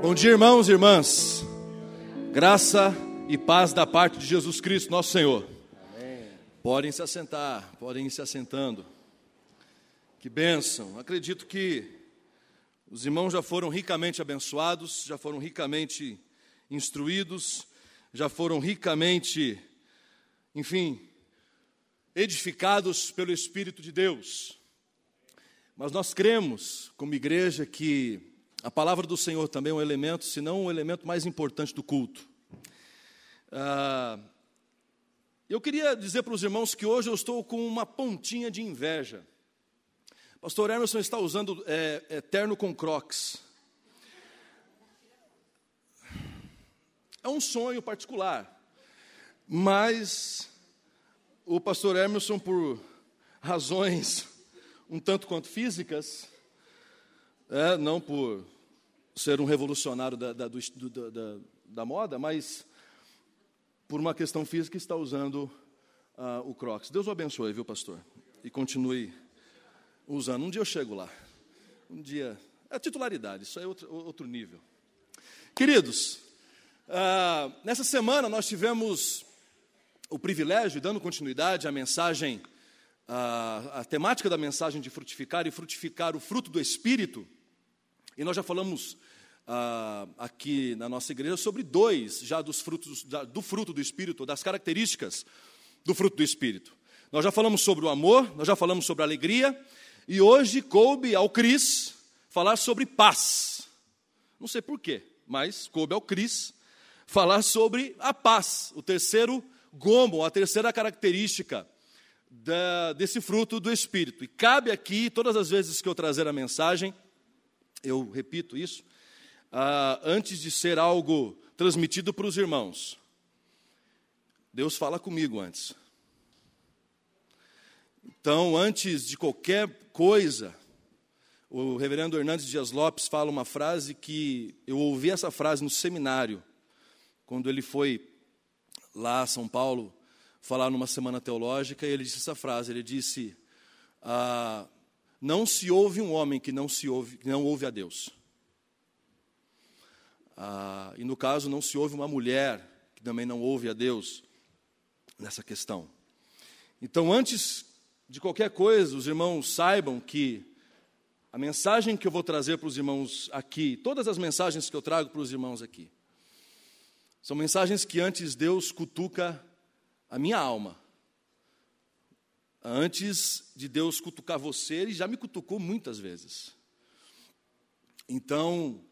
Bom dia, irmãos e irmãs. Graça e paz da parte de Jesus Cristo, nosso Senhor. Amém. Podem se assentar, podem ir se assentando. Que bênção. Acredito que os irmãos já foram ricamente abençoados, já foram ricamente instruídos, já foram ricamente, enfim, edificados pelo Espírito de Deus. Mas nós cremos, como igreja, que a palavra do Senhor também é um elemento, se não o um elemento mais importante do culto. Ah, eu queria dizer para os irmãos que hoje eu estou com uma pontinha de inveja. Pastor Emerson está usando é, é, terno com crocs. É um sonho particular, mas o pastor Emerson, por razões um tanto quanto físicas, é, não por ser um revolucionário da, da, do, da, da, moda, mas por uma questão física está usando uh, o Crocs. Deus o abençoe, viu, pastor? E continue usando. Um dia eu chego lá. Um dia. É titularidade, isso é outro, outro nível. Queridos, uh, nessa semana nós tivemos o privilégio, dando continuidade à mensagem a, a temática da mensagem de frutificar e frutificar o fruto do Espírito, e nós já falamos ah, aqui na nossa igreja sobre dois já dos frutos da, do fruto do Espírito, das características do fruto do Espírito. Nós já falamos sobre o amor, nós já falamos sobre a alegria, e hoje coube ao Cris falar sobre paz. Não sei porquê, mas coube ao Cris falar sobre a paz, o terceiro gomo, a terceira característica da, desse fruto do Espírito. E cabe aqui, todas as vezes que eu trazer a mensagem, eu repito isso, ah, antes de ser algo transmitido para os irmãos, Deus fala comigo antes. Então, antes de qualquer coisa, o reverendo Hernandes Dias Lopes fala uma frase que eu ouvi essa frase no seminário, quando ele foi lá a São Paulo falar numa semana teológica, e ele disse essa frase, ele disse, ah, não se ouve um homem que não, se ouve, que não ouve a Deus. Ah, e no caso, não se ouve uma mulher que também não ouve a Deus nessa questão. Então, antes de qualquer coisa, os irmãos saibam que a mensagem que eu vou trazer para os irmãos aqui, todas as mensagens que eu trago para os irmãos aqui, são mensagens que antes Deus cutuca a minha alma. Antes de Deus cutucar você, Ele já me cutucou muitas vezes. Então,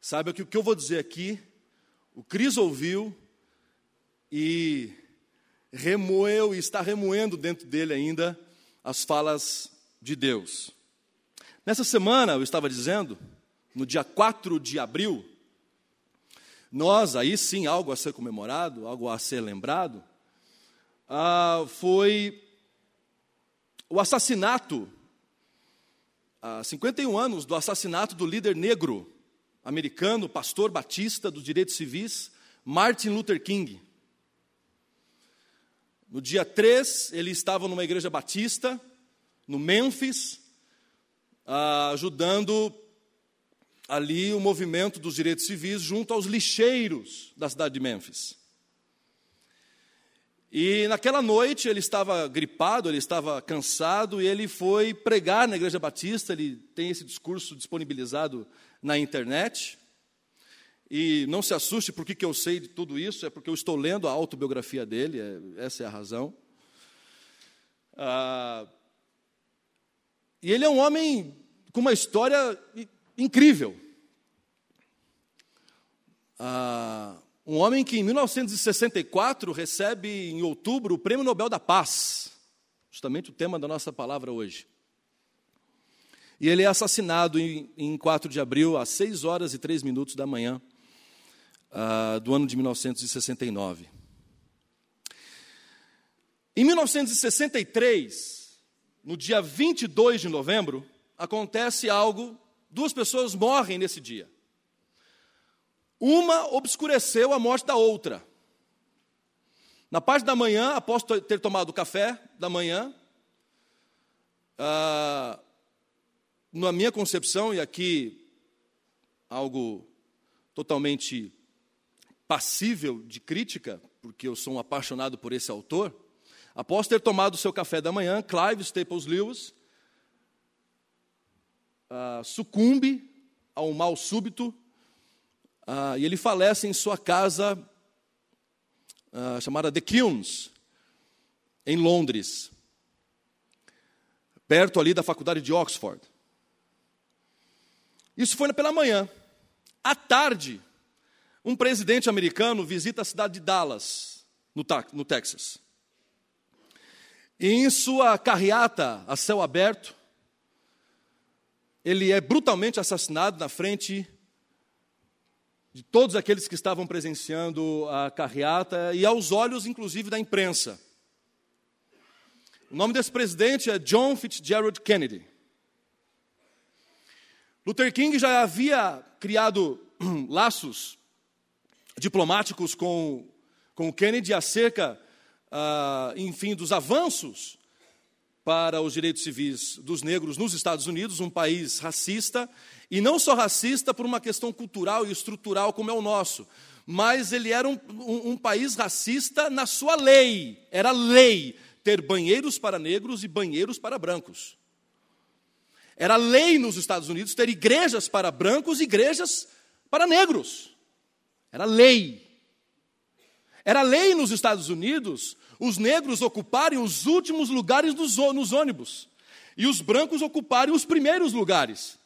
saiba que o que eu vou dizer aqui, o Cris ouviu e remoeu e está remoendo dentro dele ainda as falas de Deus. Nessa semana, eu estava dizendo, no dia 4 de abril, nós, aí sim, algo a ser comemorado, algo a ser lembrado, ah, foi o assassinato, há 51 anos do assassinato do líder negro americano, pastor batista dos direitos civis, Martin Luther King. No dia 3, ele estava numa igreja batista, no Memphis, ah, ajudando ali o movimento dos direitos civis junto aos lixeiros da cidade de Memphis. E naquela noite ele estava gripado, ele estava cansado e ele foi pregar na Igreja Batista. Ele tem esse discurso disponibilizado na internet. E não se assuste por que eu sei de tudo isso, é porque eu estou lendo a autobiografia dele, é, essa é a razão. Ah, e ele é um homem com uma história incrível. Ah, um homem que em 1964 recebe em outubro o Prêmio Nobel da Paz, justamente o tema da nossa palavra hoje. E ele é assassinado em, em 4 de abril, às 6 horas e 3 minutos da manhã uh, do ano de 1969. Em 1963, no dia 22 de novembro, acontece algo, duas pessoas morrem nesse dia. Uma obscureceu a morte da outra. Na parte da manhã, após ter tomado o café da manhã, ah, na minha concepção, e aqui algo totalmente passível de crítica, porque eu sou um apaixonado por esse autor, após ter tomado seu café da manhã, Clive Staples Lewis uh, sucumbe a um mal súbito uh, e ele falece em sua casa uh, chamada The Kilns, em Londres, perto ali da faculdade de Oxford. Isso foi pela manhã. À tarde, um presidente americano visita a cidade de Dallas, no, no Texas. E em sua carreata a céu aberto, ele é brutalmente assassinado na frente de todos aqueles que estavam presenciando a carreata e aos olhos, inclusive, da imprensa. O nome desse presidente é John Fitzgerald Kennedy. Luther King já havia criado laços diplomáticos com, com Kennedy acerca, ah, enfim, dos avanços para os direitos civis dos negros nos Estados Unidos, um país racista, e não só racista por uma questão cultural e estrutural como é o nosso, mas ele era um, um, um país racista na sua lei, era lei ter banheiros para negros e banheiros para brancos. Era lei nos Estados Unidos ter igrejas para brancos e igrejas para negros. Era lei. Era lei nos Estados Unidos os negros ocuparem os últimos lugares nos ônibus e os brancos ocuparem os primeiros lugares.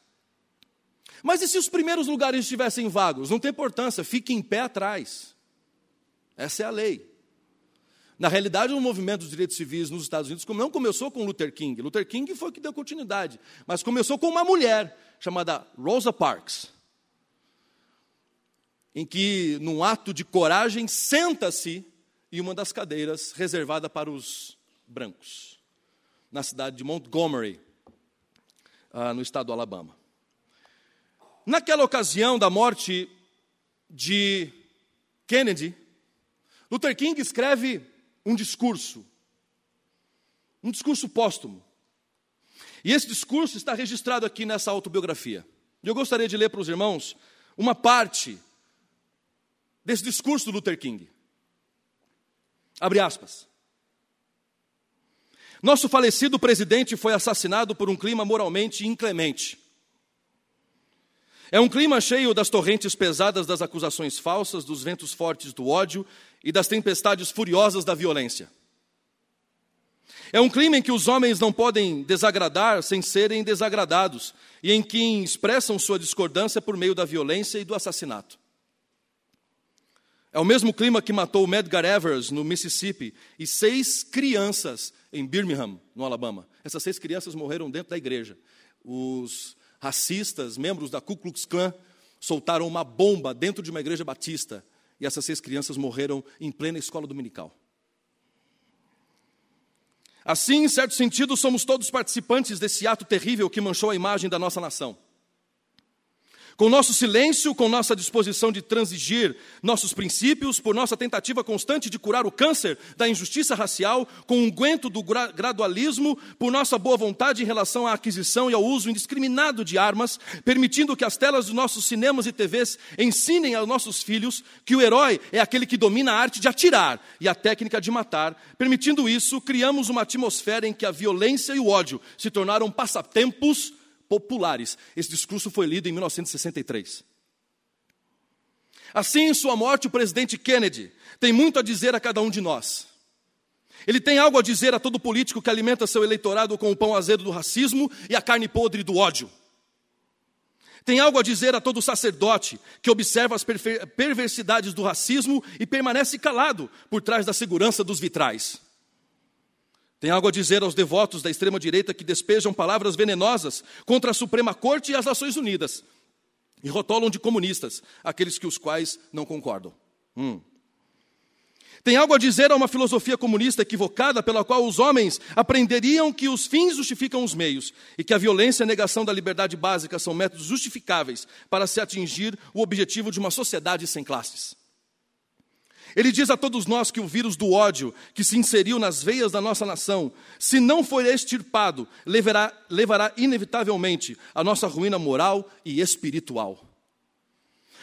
Mas e se os primeiros lugares estivessem vagos? Não tem importância, fique em pé atrás. Essa é a lei. Na realidade, o movimento dos direitos civis nos Estados Unidos não começou com Luther King. Luther King foi o que deu continuidade, mas começou com uma mulher chamada Rosa Parks em que, num ato de coragem, senta-se em uma das cadeiras reservada para os brancos, na cidade de Montgomery, ah, no estado do Alabama. Naquela ocasião da morte de Kennedy, Luther King escreve um discurso, um discurso póstumo. E esse discurso está registrado aqui nessa autobiografia. E eu gostaria de ler para os irmãos uma parte desse discurso do Luther King. Abre aspas. Nosso falecido presidente foi assassinado por um clima moralmente inclemente. É um clima cheio das torrentes pesadas das acusações falsas, dos ventos fortes do ódio e das tempestades furiosas da violência. É um clima em que os homens não podem desagradar sem serem desagradados e em que expressam sua discordância por meio da violência e do assassinato. É o mesmo clima que matou Medgar Evers no Mississippi e seis crianças em Birmingham, no Alabama. Essas seis crianças morreram dentro da igreja. Os racistas, membros da Ku Klux Klan, soltaram uma bomba dentro de uma igreja batista e essas seis crianças morreram em plena escola dominical. Assim, em certo sentido, somos todos participantes desse ato terrível que manchou a imagem da nossa nação. Com nosso silêncio, com nossa disposição de transigir nossos princípios, por nossa tentativa constante de curar o câncer da injustiça racial, com o unguento do gradualismo, por nossa boa vontade em relação à aquisição e ao uso indiscriminado de armas, permitindo que as telas dos nossos cinemas e TVs ensinem aos nossos filhos que o herói é aquele que domina a arte de atirar e a técnica de matar. Permitindo isso, criamos uma atmosfera em que a violência e o ódio se tornaram passatempos populares. Esse discurso foi lido em 1963. Assim, em sua morte, o presidente Kennedy tem muito a dizer a cada um de nós. Ele tem algo a dizer a todo político que alimenta seu eleitorado com o pão azedo do racismo e a carne podre do ódio. Tem algo a dizer a todo sacerdote que observa as perversidades do racismo e permanece calado por trás da segurança dos vitrais. Tem algo a dizer aos devotos da extrema-direita que despejam palavras venenosas contra a Suprema Corte e as Nações Unidas e rotolam de comunistas aqueles que os quais não concordam. Hum. Tem algo a dizer a uma filosofia comunista equivocada pela qual os homens aprenderiam que os fins justificam os meios e que a violência e a negação da liberdade básica são métodos justificáveis para se atingir o objetivo de uma sociedade sem classes. Ele diz a todos nós que o vírus do ódio que se inseriu nas veias da nossa nação, se não for extirpado, levará, levará inevitavelmente à nossa ruína moral e espiritual.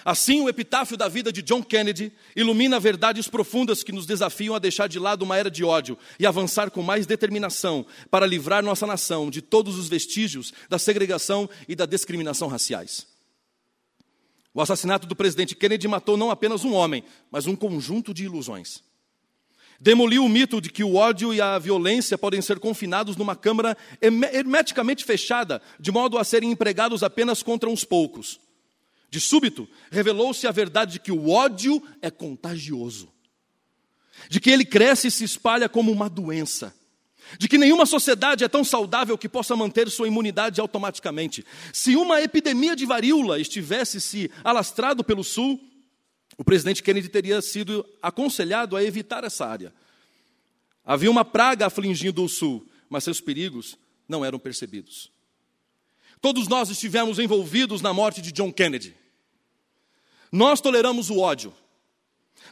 Assim, o epitáfio da vida de John Kennedy ilumina verdades profundas que nos desafiam a deixar de lado uma era de ódio e avançar com mais determinação para livrar nossa nação de todos os vestígios da segregação e da discriminação raciais. O assassinato do presidente Kennedy matou não apenas um homem, mas um conjunto de ilusões. Demoliu o mito de que o ódio e a violência podem ser confinados numa câmara hermeticamente fechada, de modo a serem empregados apenas contra uns poucos. De súbito, revelou-se a verdade de que o ódio é contagioso, de que ele cresce e se espalha como uma doença, de que nenhuma sociedade é tão saudável que possa manter sua imunidade automaticamente. Se uma epidemia de varíola estivesse se alastrado pelo sul, o presidente Kennedy teria sido aconselhado a evitar essa área. Havia uma praga afligindo o sul, mas seus perigos não eram percebidos. Todos nós estivemos envolvidos na morte de John Kennedy. Nós toleramos o ódio,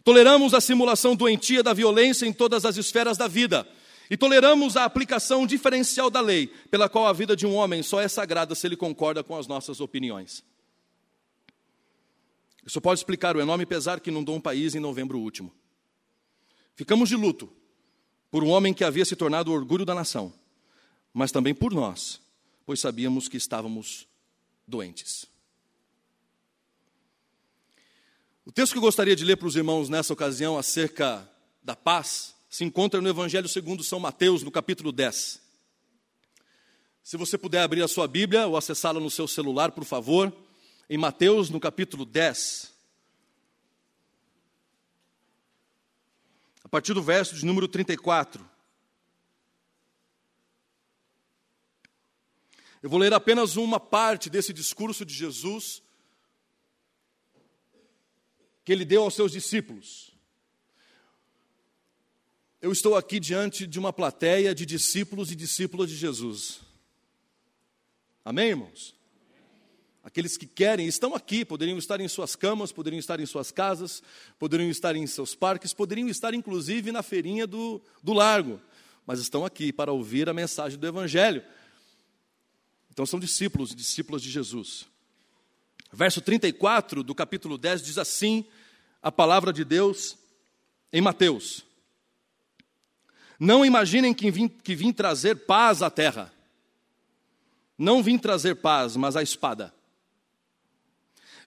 toleramos a simulação doentia da violência em todas as esferas da vida, e toleramos a aplicação diferencial da lei, pela qual a vida de um homem só é sagrada se ele concorda com as nossas opiniões. Isso pode explicar o enorme pesar que inundou um país em novembro último. Ficamos de luto por um homem que havia se tornado o orgulho da nação, mas também por nós, pois sabíamos que estávamos doentes. O texto que eu gostaria de ler para os irmãos nessa ocasião acerca da paz se encontra no Evangelho segundo São Mateus, no capítulo 10. Se você puder abrir a sua Bíblia ou acessá-la no seu celular, por favor, em Mateus, no capítulo 10. A partir do verso de número 34. Eu vou ler apenas uma parte desse discurso de Jesus que ele deu aos seus discípulos. Eu estou aqui diante de uma plateia de discípulos e discípulas de Jesus. Amém, irmãos? Aqueles que querem estão aqui, poderiam estar em suas camas, poderiam estar em suas casas, poderiam estar em seus parques, poderiam estar inclusive na feirinha do, do largo, mas estão aqui para ouvir a mensagem do Evangelho. Então são discípulos, discípulas de Jesus. Verso 34 do capítulo 10 diz assim: a palavra de Deus em Mateus. Não imaginem que vim, que vim trazer paz à terra. Não vim trazer paz, mas a espada.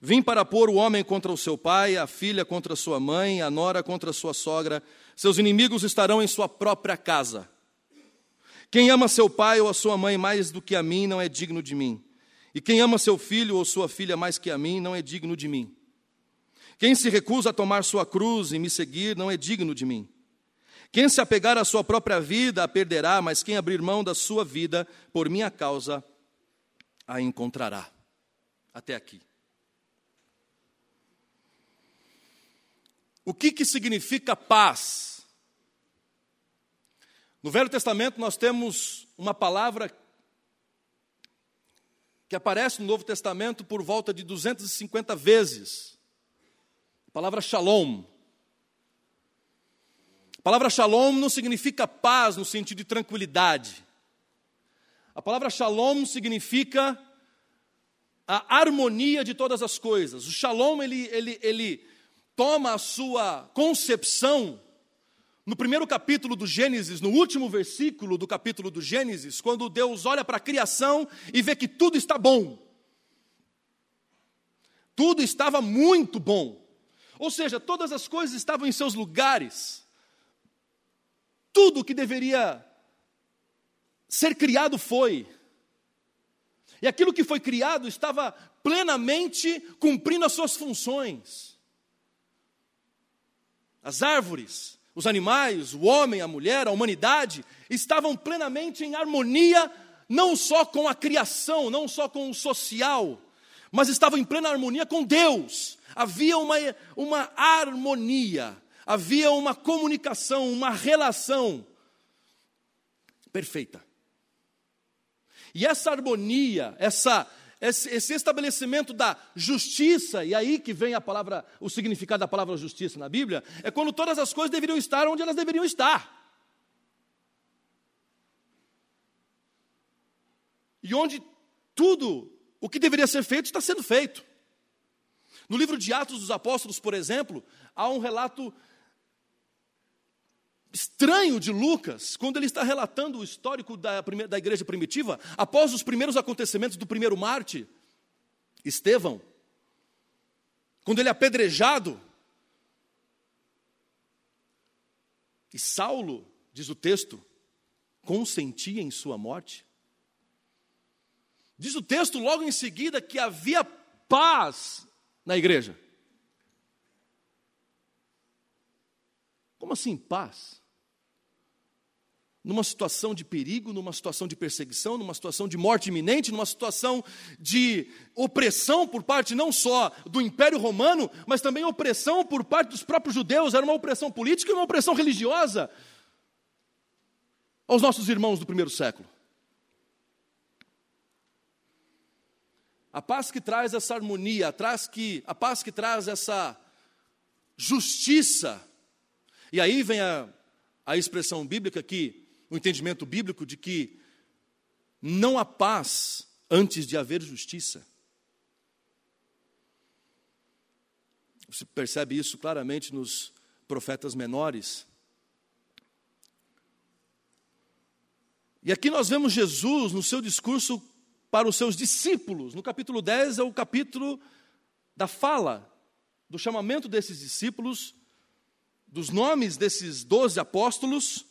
Vim para pôr o homem contra o seu pai, a filha contra sua mãe, a nora contra sua sogra. Seus inimigos estarão em sua própria casa. Quem ama seu pai ou a sua mãe mais do que a mim não é digno de mim. E quem ama seu filho ou sua filha mais que a mim não é digno de mim. Quem se recusa a tomar sua cruz e me seguir não é digno de mim. Quem se apegar à sua própria vida a perderá, mas quem abrir mão da sua vida por minha causa a encontrará. Até aqui. O que, que significa paz? No Velho Testamento nós temos uma palavra que aparece no Novo Testamento por volta de 250 vezes. A palavra shalom. A palavra shalom não significa paz no sentido de tranquilidade. A palavra shalom significa a harmonia de todas as coisas. O shalom ele, ele, ele toma a sua concepção no primeiro capítulo do Gênesis, no último versículo do capítulo do Gênesis, quando Deus olha para a criação e vê que tudo está bom. Tudo estava muito bom. Ou seja, todas as coisas estavam em seus lugares. Tudo que deveria ser criado foi. E aquilo que foi criado estava plenamente cumprindo as suas funções. As árvores, os animais, o homem, a mulher, a humanidade, estavam plenamente em harmonia, não só com a criação, não só com o social, mas estavam em plena harmonia com Deus. Havia uma, uma harmonia, havia uma comunicação, uma relação perfeita. E essa harmonia, essa esse, esse estabelecimento da justiça, e aí que vem a palavra, o significado da palavra justiça na Bíblia, é quando todas as coisas deveriam estar onde elas deveriam estar. E onde tudo o que deveria ser feito está sendo feito. No livro de Atos dos Apóstolos, por exemplo, há um relato estranho de Lucas, quando ele está relatando o histórico da, da igreja primitiva, após os primeiros acontecimentos do primeiro Marte, Estevão, quando ele é apedrejado, e Saulo, diz o texto, consentia em sua morte. Diz o texto logo em seguida que havia paz na igreja. Como assim paz? numa situação de perigo, numa situação de perseguição, numa situação de morte iminente, numa situação de opressão por parte não só do Império Romano, mas também opressão por parte dos próprios judeus, era uma opressão política e uma opressão religiosa aos nossos irmãos do primeiro século. A paz que traz essa harmonia, a, traz que, a paz que traz essa justiça, e aí vem a, a expressão bíblica que o entendimento bíblico de que não há paz antes de haver justiça. Você percebe isso claramente nos profetas menores. E aqui nós vemos Jesus no seu discurso para os seus discípulos. No capítulo 10 é o capítulo da fala, do chamamento desses discípulos, dos nomes desses doze apóstolos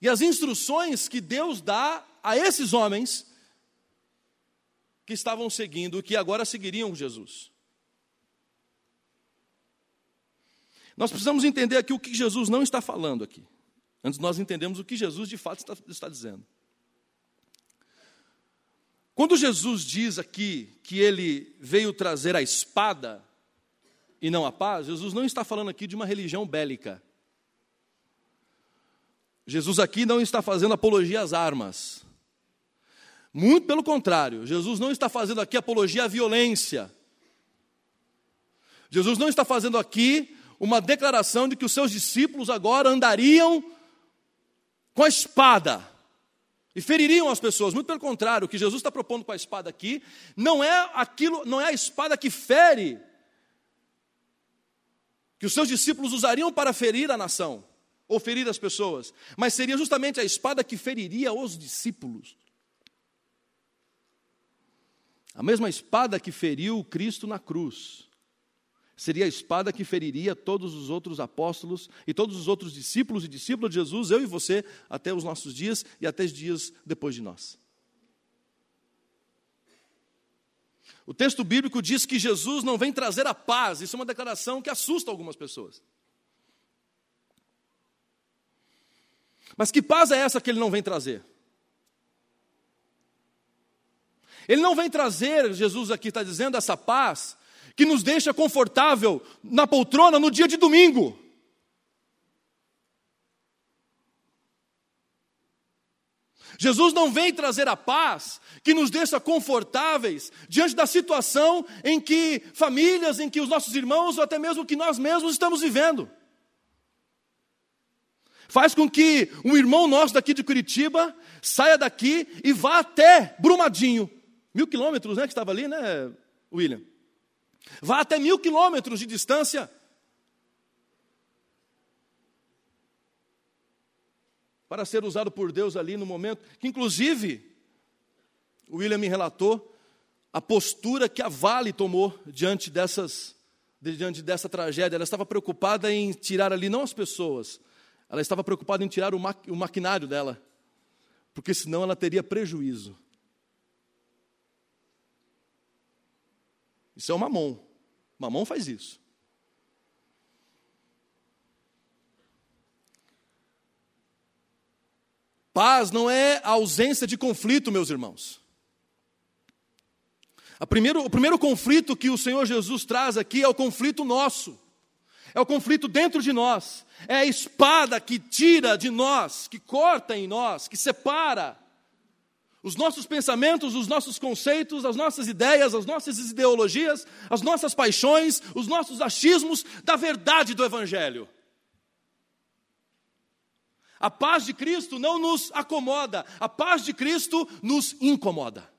e as instruções que Deus dá a esses homens que estavam seguindo, que agora seguiriam Jesus. Nós precisamos entender aqui o que Jesus não está falando aqui, antes nós entendemos o que Jesus de fato está, está dizendo. Quando Jesus diz aqui que ele veio trazer a espada e não a paz, Jesus não está falando aqui de uma religião bélica. Jesus aqui não está fazendo apologia às armas. Muito pelo contrário, Jesus não está fazendo aqui apologia à violência. Jesus não está fazendo aqui uma declaração de que os seus discípulos agora andariam com a espada e feririam as pessoas. Muito pelo contrário, o que Jesus está propondo com a espada aqui não é aquilo, não é a espada que fere que os seus discípulos usariam para ferir a nação ou ferir as pessoas, mas seria justamente a espada que feriria os discípulos. A mesma espada que feriu Cristo na cruz, seria a espada que feriria todos os outros apóstolos e todos os outros discípulos e discípulos de Jesus, eu e você, até os nossos dias e até os dias depois de nós. O texto bíblico diz que Jesus não vem trazer a paz, isso é uma declaração que assusta algumas pessoas. Mas que paz é essa que ele não vem trazer? Ele não vem trazer, Jesus aqui está dizendo, essa paz que nos deixa confortável na poltrona no dia de domingo. Jesus não vem trazer a paz que nos deixa confortáveis diante da situação em que famílias, em que os nossos irmãos, ou até mesmo que nós mesmos estamos vivendo faz com que um irmão nosso daqui de Curitiba saia daqui e vá até Brumadinho. Mil quilômetros, né? Que estava ali, né, William? Vá até mil quilômetros de distância. Para ser usado por Deus ali no momento, que inclusive, William me relatou a postura que a Vale tomou diante dessas diante dessa tragédia. Ela estava preocupada em tirar ali não as pessoas, ela estava preocupada em tirar o, ma o maquinário dela, porque senão ela teria prejuízo. Isso é o mamon. Mamon faz isso. Paz não é a ausência de conflito, meus irmãos. Primeiro, o primeiro conflito que o Senhor Jesus traz aqui é o conflito nosso. É o conflito dentro de nós. É a espada que tira de nós, que corta em nós, que separa os nossos pensamentos, os nossos conceitos, as nossas ideias, as nossas ideologias, as nossas paixões, os nossos achismos da verdade do Evangelho. A paz de Cristo não nos acomoda, a paz de Cristo nos incomoda.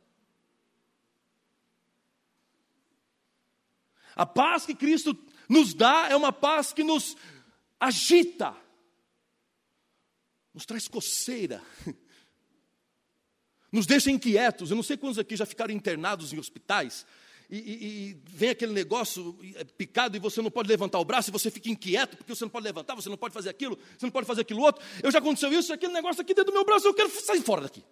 A paz que Cristo nos dá é uma paz que nos agita, nos traz coceira, nos deixa inquietos. Eu não sei quantos aqui já ficaram internados em hospitais e, e, e, vem aquele negócio é, picado e você não pode levantar o braço e você fica inquieto porque você não pode levantar, você não pode fazer aquilo, você não pode fazer aquilo outro. Eu já aconteceu isso, aquele negócio aqui dentro do meu braço, eu quero sair fora daqui.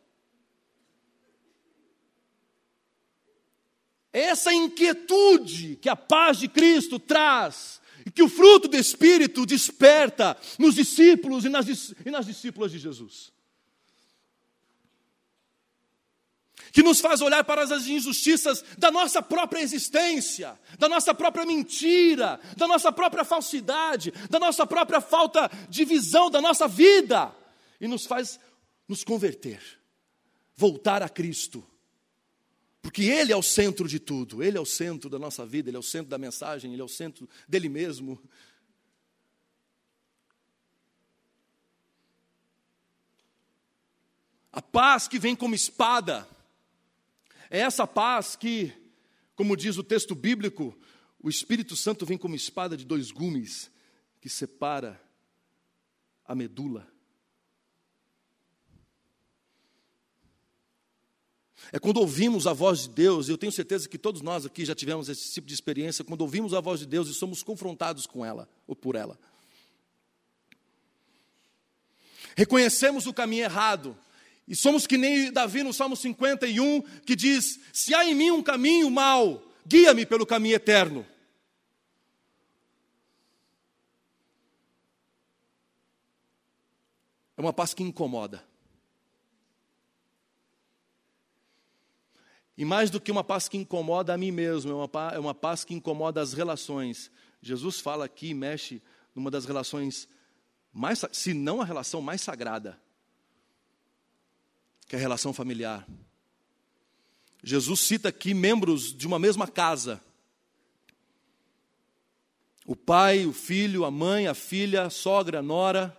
Essa inquietude que a paz de Cristo traz e que o fruto do Espírito desperta nos discípulos e nas, e nas discípulas de Jesus. Que nos faz olhar para as injustiças da nossa própria existência, da nossa própria mentira, da nossa própria falsidade, da nossa própria falta de visão da nossa vida, e nos faz nos converter, voltar a Cristo, porque Ele é o centro de tudo, Ele é o centro da nossa vida, Ele é o centro da mensagem, Ele é o centro dele mesmo. A paz que vem como espada, é essa paz que, como diz o texto bíblico, o Espírito Santo vem como espada de dois gumes que separa a medula. É quando ouvimos a voz de Deus, e eu tenho certeza que todos nós aqui já tivemos esse tipo de experiência, quando ouvimos a voz de Deus e somos confrontados com ela ou por ela. Reconhecemos o caminho errado, e somos que nem Davi no Salmo 51, que diz: Se há em mim um caminho mau, guia-me pelo caminho eterno. É uma paz que incomoda. E mais do que uma paz que incomoda a mim mesmo, é uma paz, é uma paz que incomoda as relações. Jesus fala aqui, mexe numa das relações mais, se não a relação mais sagrada que é a relação familiar. Jesus cita aqui membros de uma mesma casa. O pai, o filho, a mãe, a filha, a sogra, a nora.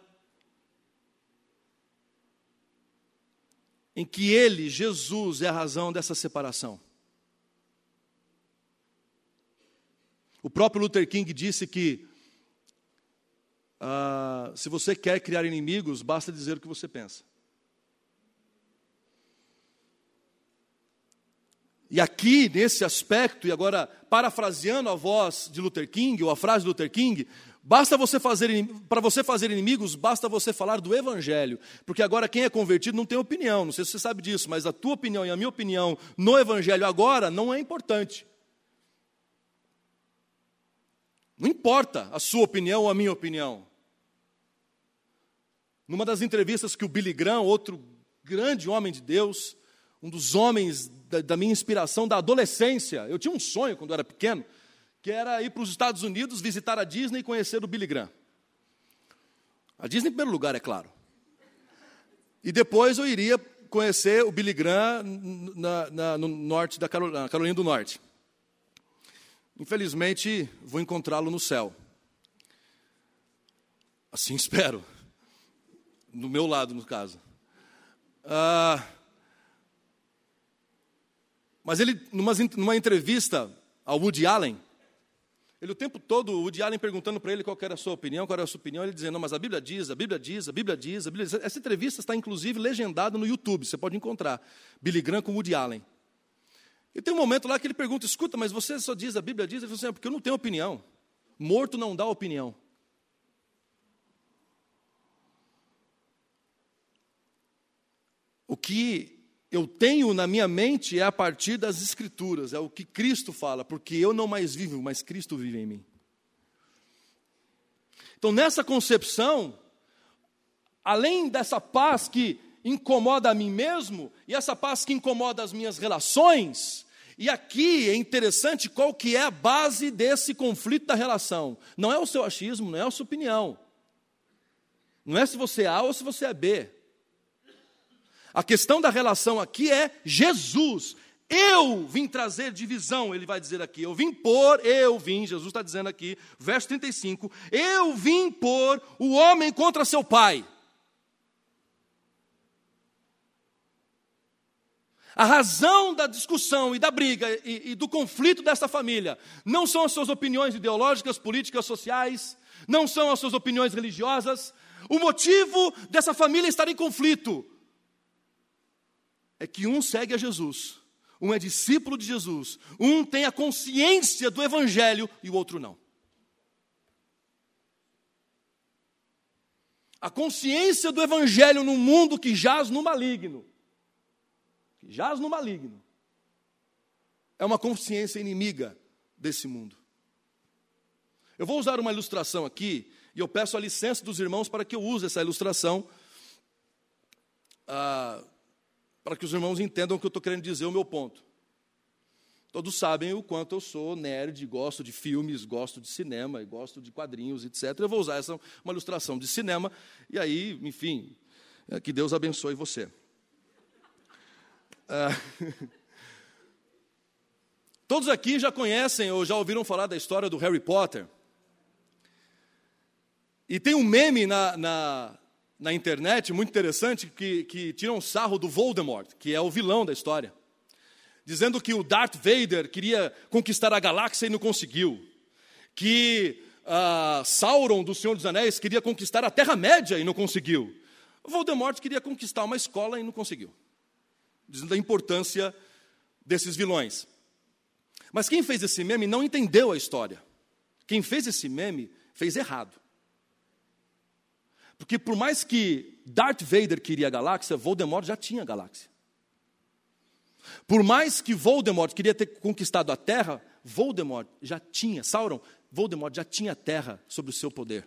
Em que ele, Jesus, é a razão dessa separação. O próprio Luther King disse que uh, se você quer criar inimigos, basta dizer o que você pensa. E aqui, nesse aspecto, e agora parafraseando a voz de Luther King, ou a frase de Luther King, basta você fazer, para você fazer inimigos, basta você falar do Evangelho. Porque agora quem é convertido não tem opinião, não sei se você sabe disso, mas a tua opinião e a minha opinião no Evangelho agora não é importante. Não importa a sua opinião ou a minha opinião. Numa das entrevistas que o Billy Graham, outro grande homem de Deus, um dos homens da, da, minha inspiração da adolescência. Eu tinha um sonho quando eu era pequeno, que era ir para os Estados Unidos, visitar a Disney e conhecer o Billy Graham. A Disney em primeiro lugar, é claro. E depois eu iria conhecer o Billy Graham na, na, no norte da Carolina, Carolina do Norte. Infelizmente, vou encontrá-lo no céu. Assim espero. No meu lado, no caso. Ah, mas ele, numa, numa entrevista ao Woody Allen, ele o tempo todo, o Woody Allen perguntando para ele qual era a sua opinião, qual era a sua opinião, ele dizendo, não, mas a Bíblia diz, a Bíblia diz, a Bíblia diz, a Bíblia diz. Essa entrevista está, inclusive, legendada no YouTube, você pode encontrar. Billy Graham com Woody Allen. E tem um momento lá que ele pergunta, escuta, mas você só diz, a Bíblia diz? Ele fala assim, é porque eu não tenho opinião. Morto não dá opinião. O que eu tenho na minha mente é a partir das Escrituras, é o que Cristo fala, porque eu não mais vivo, mas Cristo vive em mim. Então, nessa concepção, além dessa paz que incomoda a mim mesmo, e essa paz que incomoda as minhas relações, e aqui é interessante qual que é a base desse conflito da relação. Não é o seu achismo, não é a sua opinião. Não é se você é A ou se você é B. A questão da relação aqui é Jesus. Eu vim trazer divisão, ele vai dizer aqui. Eu vim pôr, eu vim, Jesus está dizendo aqui, verso 35, eu vim pôr o homem contra seu pai. A razão da discussão e da briga e, e, do conflito dessa família não são as suas opiniões ideológicas, políticas, sociais, não são as suas opiniões religiosas. O motivo dessa família estar em conflito é que um segue a Jesus, um é discípulo de Jesus, um tem a consciência do Evangelho e o outro não. A consciência do Evangelho num mundo que jaz no maligno que jaz no maligno, é uma consciência inimiga desse mundo. Eu vou usar uma ilustração aqui, e eu peço a licença dos irmãos para que eu use essa ilustração, ah, para que os irmãos entendam o que eu estou querendo dizer, o meu ponto. Todos sabem o quanto eu sou nerd, gosto de filmes, gosto de cinema, gosto de quadrinhos, etc. Eu vou usar essa uma ilustração de cinema, e aí, enfim, é, que Deus abençoe você. Ah, todos aqui já conhecem ou já ouviram falar da história do Harry Potter. E tem um meme na, na, na internet muito interessante que, que tira um sarro do Voldemort, que é o vilão da história, dizendo que o Darth Vader queria conquistar a galáxia e não conseguiu, que uh, Sauron do Senhor dos Anéis queria conquistar a Terra-média e não conseguiu. Voldemort queria conquistar uma escola e não conseguiu dizendo a importância desses vilões. Mas quem fez esse meme não entendeu a história. Quem fez esse meme fez errado. Porque por mais que Darth Vader queria a galáxia, Voldemort já tinha a galáxia. Por mais que Voldemort queria ter conquistado a Terra, Voldemort já tinha, Sauron, Voldemort já tinha a Terra sob o seu poder.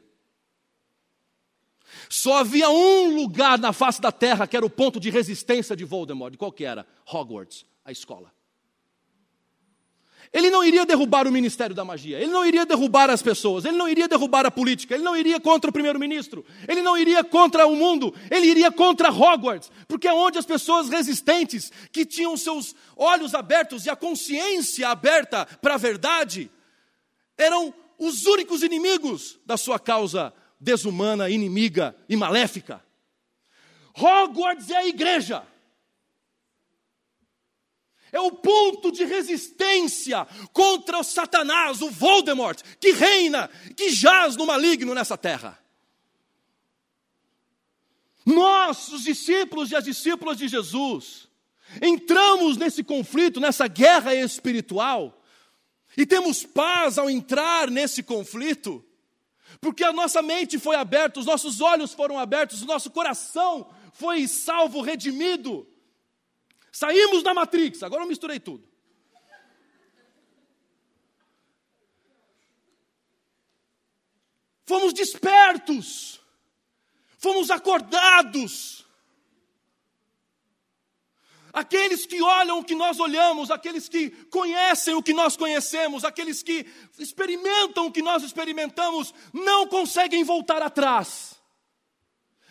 Só havia um lugar na face da terra que era o ponto de resistência de Voldemort. Qual que era? Hogwarts, a escola. Ele não iria derrubar o ministério da magia, ele não iria derrubar as pessoas, ele não iria derrubar a política, ele não iria contra o primeiro-ministro, ele não iria contra o mundo, ele iria contra Hogwarts, porque é onde as pessoas resistentes, que tinham seus olhos abertos e a consciência aberta para a verdade, eram os únicos inimigos da sua causa desumana, inimiga e maléfica. Hogwarts é a igreja. É o ponto de resistência contra o Satanás, o Voldemort, que reina, que jaz no maligno nessa terra. Nós, os discípulos e as discípulas de Jesus, entramos nesse conflito, nessa guerra espiritual, e temos paz ao entrar nesse conflito, porque a nossa mente foi aberta, os nossos olhos foram abertos, o nosso coração foi salvo, redimido. Saímos da Matrix, agora eu misturei tudo. Fomos despertos, fomos acordados. Aqueles que olham o que nós olhamos, aqueles que conhecem o que nós conhecemos, aqueles que experimentam o que nós experimentamos, não conseguem voltar atrás,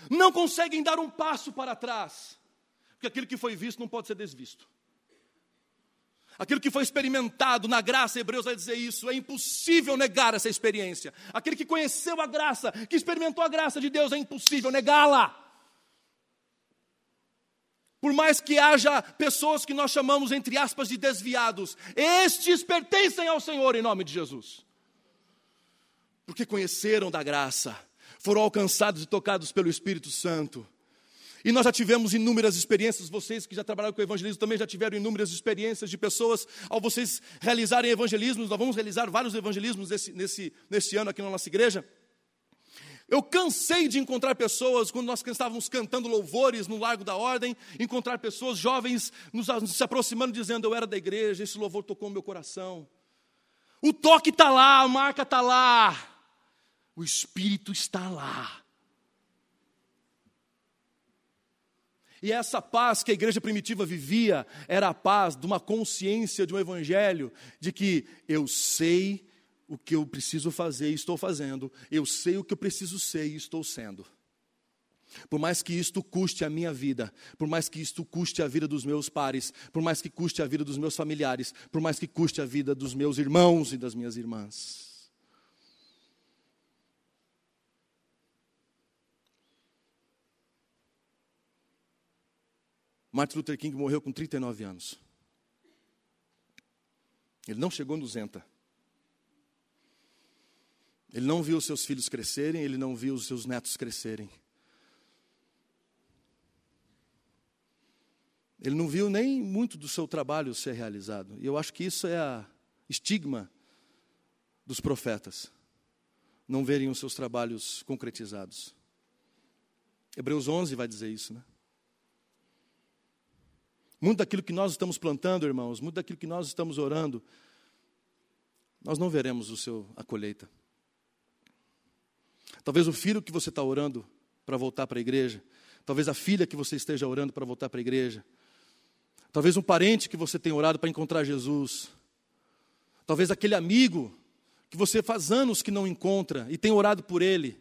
não conseguem dar um passo para trás, porque aquilo que foi visto não pode ser desvisto. Aquilo que foi experimentado na graça, Hebreus vai dizer isso, é impossível negar essa experiência. Aquele que conheceu a graça, que experimentou a graça de Deus, é impossível negá-la. Por mais que haja pessoas que nós chamamos, entre aspas, de desviados, estes pertencem ao Senhor em nome de Jesus. Porque conheceram da graça, foram alcançados e tocados pelo Espírito Santo. E nós já tivemos inúmeras experiências, vocês que já trabalharam com evangelismo também já tiveram inúmeras experiências de pessoas, ao vocês realizarem evangelismos, nós vamos realizar vários evangelismos nesse, nesse, nesse ano aqui na nossa igreja. Eu cansei de encontrar pessoas, quando nós estávamos cantando louvores no Largo da Ordem, encontrar pessoas jovens nos, se aproximando, dizendo: Eu era da igreja, esse louvor tocou meu coração. O toque está lá, a marca está lá, o Espírito está lá. E essa paz que a igreja primitiva vivia era a paz de uma consciência de um evangelho, de que eu sei o que eu preciso fazer e estou fazendo, eu sei o que eu preciso ser e estou sendo. Por mais que isto custe a minha vida, por mais que isto custe a vida dos meus pares, por mais que custe a vida dos meus familiares, por mais que custe a vida dos meus irmãos e das minhas irmãs. Martin Luther King morreu com 39 anos. Ele não chegou nos 200. Ele não viu seus filhos crescerem, ele não viu os seus netos crescerem. Ele não viu nem muito do seu trabalho ser realizado. E eu acho que isso é a estigma dos profetas. Não verem os seus trabalhos concretizados. Hebreus 11 vai dizer isso, né? Muito daquilo que nós estamos plantando, irmãos, muito daquilo que nós estamos orando, nós não veremos o seu a colheita. Talvez o filho que você está orando para voltar para a igreja, talvez a filha que você esteja orando para voltar para a igreja, talvez um parente que você tenha orado para encontrar Jesus, talvez aquele amigo que você faz anos que não encontra e tem orado por ele.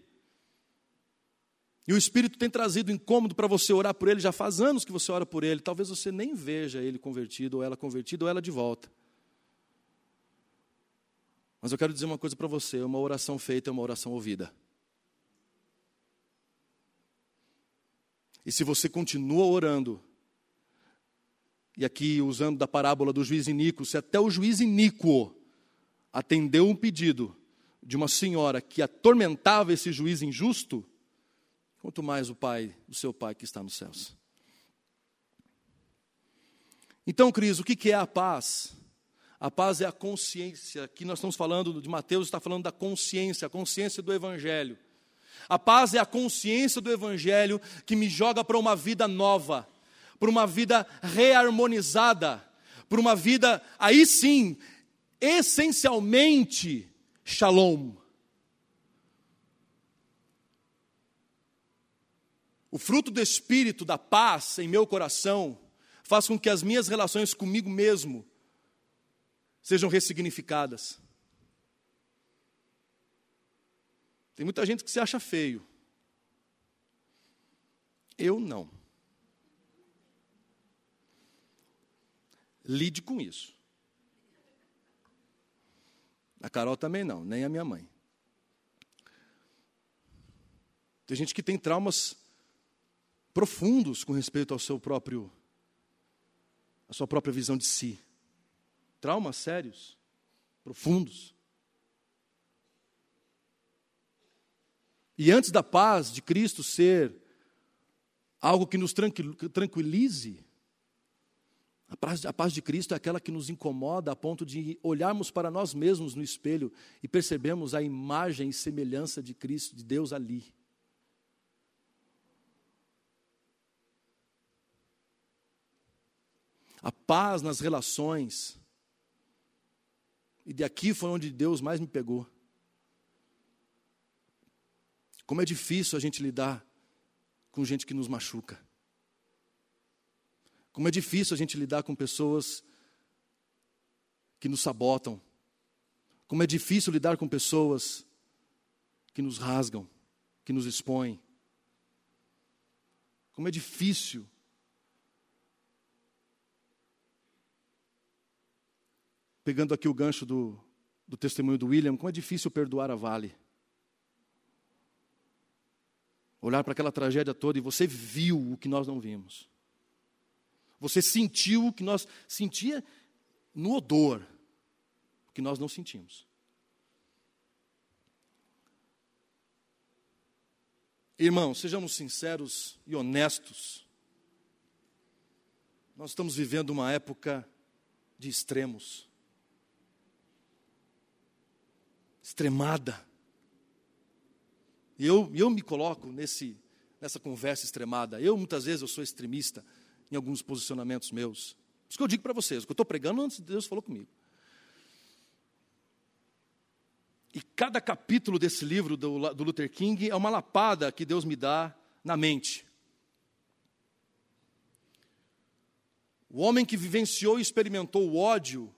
E o Espírito tem trazido incômodo para você orar por ele, já faz anos que você ora por ele, talvez você nem veja ele convertido, ou ela convertida, ou ela de volta. Mas eu quero dizer uma coisa para você: uma oração feita é uma oração ouvida. E se você continua orando, e aqui usando da parábola do juiz iníquo, se até o juiz iníquo atendeu um pedido de uma senhora que atormentava esse juiz injusto, quanto mais o pai, o seu pai que está nos céus. Então, Cris, o que é a paz? A paz é a consciência, que nós estamos falando de Mateus, está falando da consciência, a consciência do Evangelho. A paz é a consciência do Evangelho que me joga para uma vida nova, para uma vida reharmonizada, para uma vida, aí sim, essencialmente, shalom. O fruto do Espírito, da paz em meu coração, faz com que as minhas relações comigo mesmo sejam ressignificadas. Tem muita gente que se acha feio. Eu não. Lide com isso. A Carol também não, nem a minha mãe. Tem gente que tem traumas profundos com respeito ao seu próprio a sua própria visão de si. Traumas sérios, profundos. E antes da paz de Cristo ser algo que nos tranquilize, a paz, a paz de Cristo é aquela que nos incomoda a ponto de olharmos para nós mesmos no espelho e percebemos a imagem e semelhança de Cristo, de Deus ali. A paz nas relações. E de aqui foi onde Deus mais me pegou. Como é difícil a gente lidar com gente que nos machuca. Como é difícil a gente lidar com pessoas que nos sabotam. Como é difícil lidar com pessoas que nos rasgam, que nos expõem. Como é difícil pegando aqui o gancho do, do testemunho do William, como é difícil perdoar a Vale olhar para aquela tragédia toda e você viu o que nós não vimos. Você sentiu o que nós sentia no odor, o que nós não sentimos. Irmãos, sejamos sinceros e honestos. Nós estamos vivendo uma época de extremos. Extremada. E eu, eu me coloco nesse, nessa conversa extremada. Eu, muitas vezes, eu sou extremista em alguns posicionamentos meus. Isso que eu digo para vocês, o que eu estou pregando antes de Deus falou comigo. E cada capítulo desse livro do, do Luther King é uma lapada que Deus me dá na mente. O homem que vivenciou e experimentou o ódio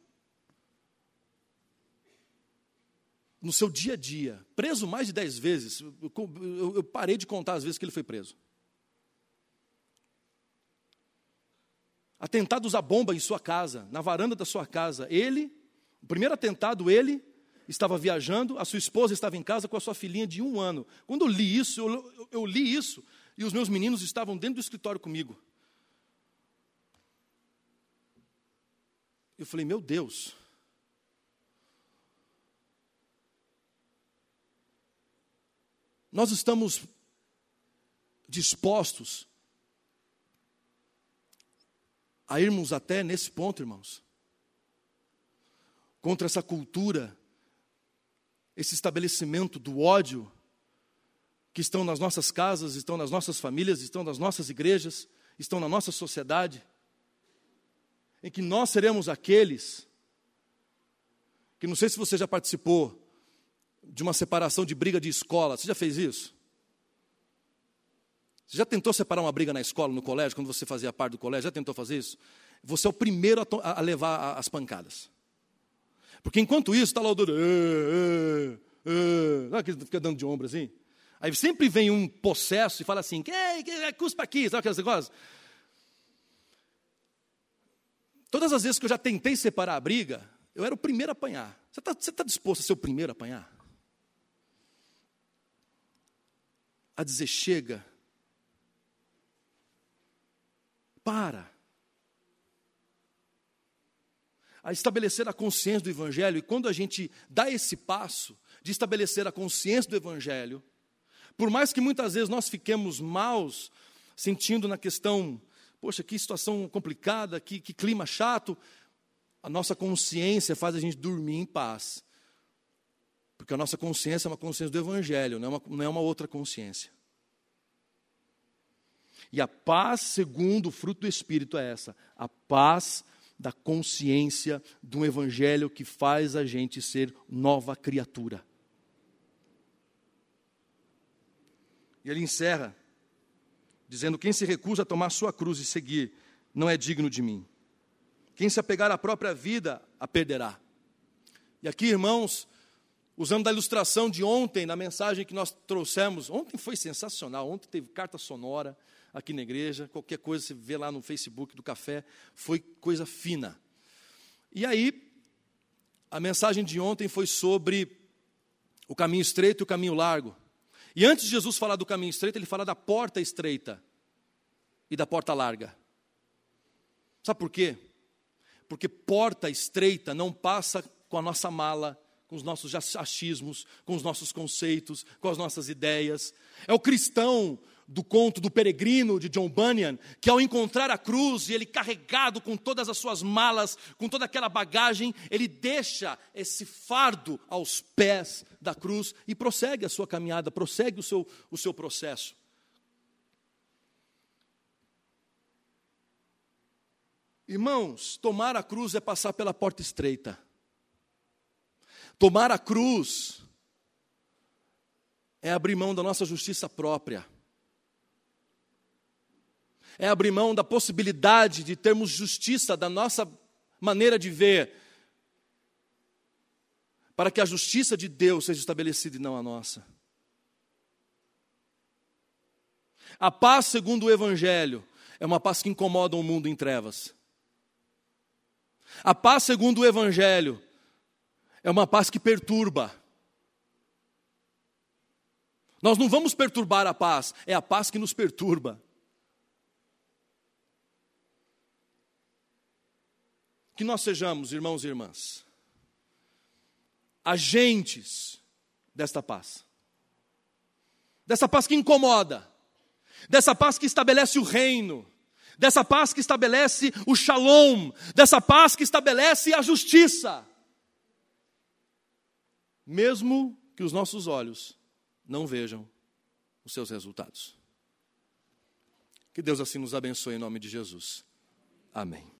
no seu dia a dia, preso mais de dez vezes. Eu, eu, eu, parei de contar as vezes que ele foi preso. Atentados à bomba em sua casa, na varanda da sua casa. Ele, o primeiro atentado, ele estava viajando, a sua esposa estava em casa com a sua filhinha de um ano. Quando eu li isso, eu, eu li isso, e os meus meninos estavam dentro do escritório comigo. Eu falei, meu Deus. Nós estamos dispostos a irmos até nesse ponto, irmãos, contra essa cultura, esse estabelecimento do ódio que estão nas nossas casas, estão nas nossas famílias, estão nas nossas igrejas, estão na nossa sociedade, em que nós seremos aqueles que não sei se você já participou de uma separação de briga de escola, você já fez isso? Você já tentou separar uma briga na escola, no colégio, quando você fazia parte do colégio? Já tentou fazer isso? Você é o primeiro a, a levar as pancadas. Porque enquanto isso, está lá o doido. Sabe que fica dando de ombro assim? Aí sempre vem um possesso e fala assim: que, que, cuspa aqui, sabe aquelas coisas? Todas as vezes que eu já tentei separar a briga, eu era o primeiro a apanhar. Você está tá disposto a ser o primeiro a apanhar? A dizer: chega, para. A estabelecer a consciência do Evangelho, e quando a gente dá esse passo de estabelecer a consciência do Evangelho, por mais que muitas vezes nós fiquemos maus, sentindo na questão, poxa, que situação complicada, que, que clima chato, a nossa consciência faz a gente dormir em paz. Porque a nossa consciência é uma consciência do Evangelho, não é uma, não é uma outra consciência. E a paz, segundo o fruto do Espírito, é essa: a paz da consciência um evangelho que faz a gente ser nova criatura. E ele encerra dizendo: Quem se recusa a tomar sua cruz e seguir, não é digno de mim. Quem se apegar à própria vida, a perderá. E aqui, irmãos, usando da ilustração de ontem, na mensagem que nós trouxemos, ontem foi sensacional, ontem teve carta sonora, aqui na igreja, qualquer coisa você vê lá no Facebook do café, foi coisa fina. E aí, a mensagem de ontem foi sobre o caminho estreito e o caminho largo. E antes de Jesus falar do caminho estreito, ele fala da porta estreita e da porta larga. Sabe por quê? Porque porta estreita não passa com a nossa mala, com os nossos achismos, com os nossos conceitos, com as nossas ideias. É o cristão do conto do peregrino de John Bunyan, que ao encontrar a cruz e ele carregado com todas as suas malas, com toda aquela bagagem, ele deixa esse fardo aos pés da cruz e prossegue a sua caminhada, prossegue o seu, o seu processo. Irmãos, tomar a cruz é passar pela porta estreita. Tomar a cruz é abrir mão da nossa justiça própria é abrir mão da possibilidade de termos justiça da nossa maneira de ver, para que a justiça de Deus seja estabelecida e não a nossa. A paz, segundo o Evangelho, é uma paz que incomoda o mundo em trevas. A paz, segundo o Evangelho, é uma paz que perturba. Nós não vamos perturbar a paz, é a paz que nos perturba. que nós sejamos, irmãos e irmãs, agentes desta paz. Dessa paz que incomoda, dessa paz que estabelece o reino, dessa paz que estabelece o shalom, dessa paz que estabelece a justiça. Mesmo que os nossos olhos não vejam os seus resultados. Que Deus assim nos abençoe em nome de Jesus. Amém.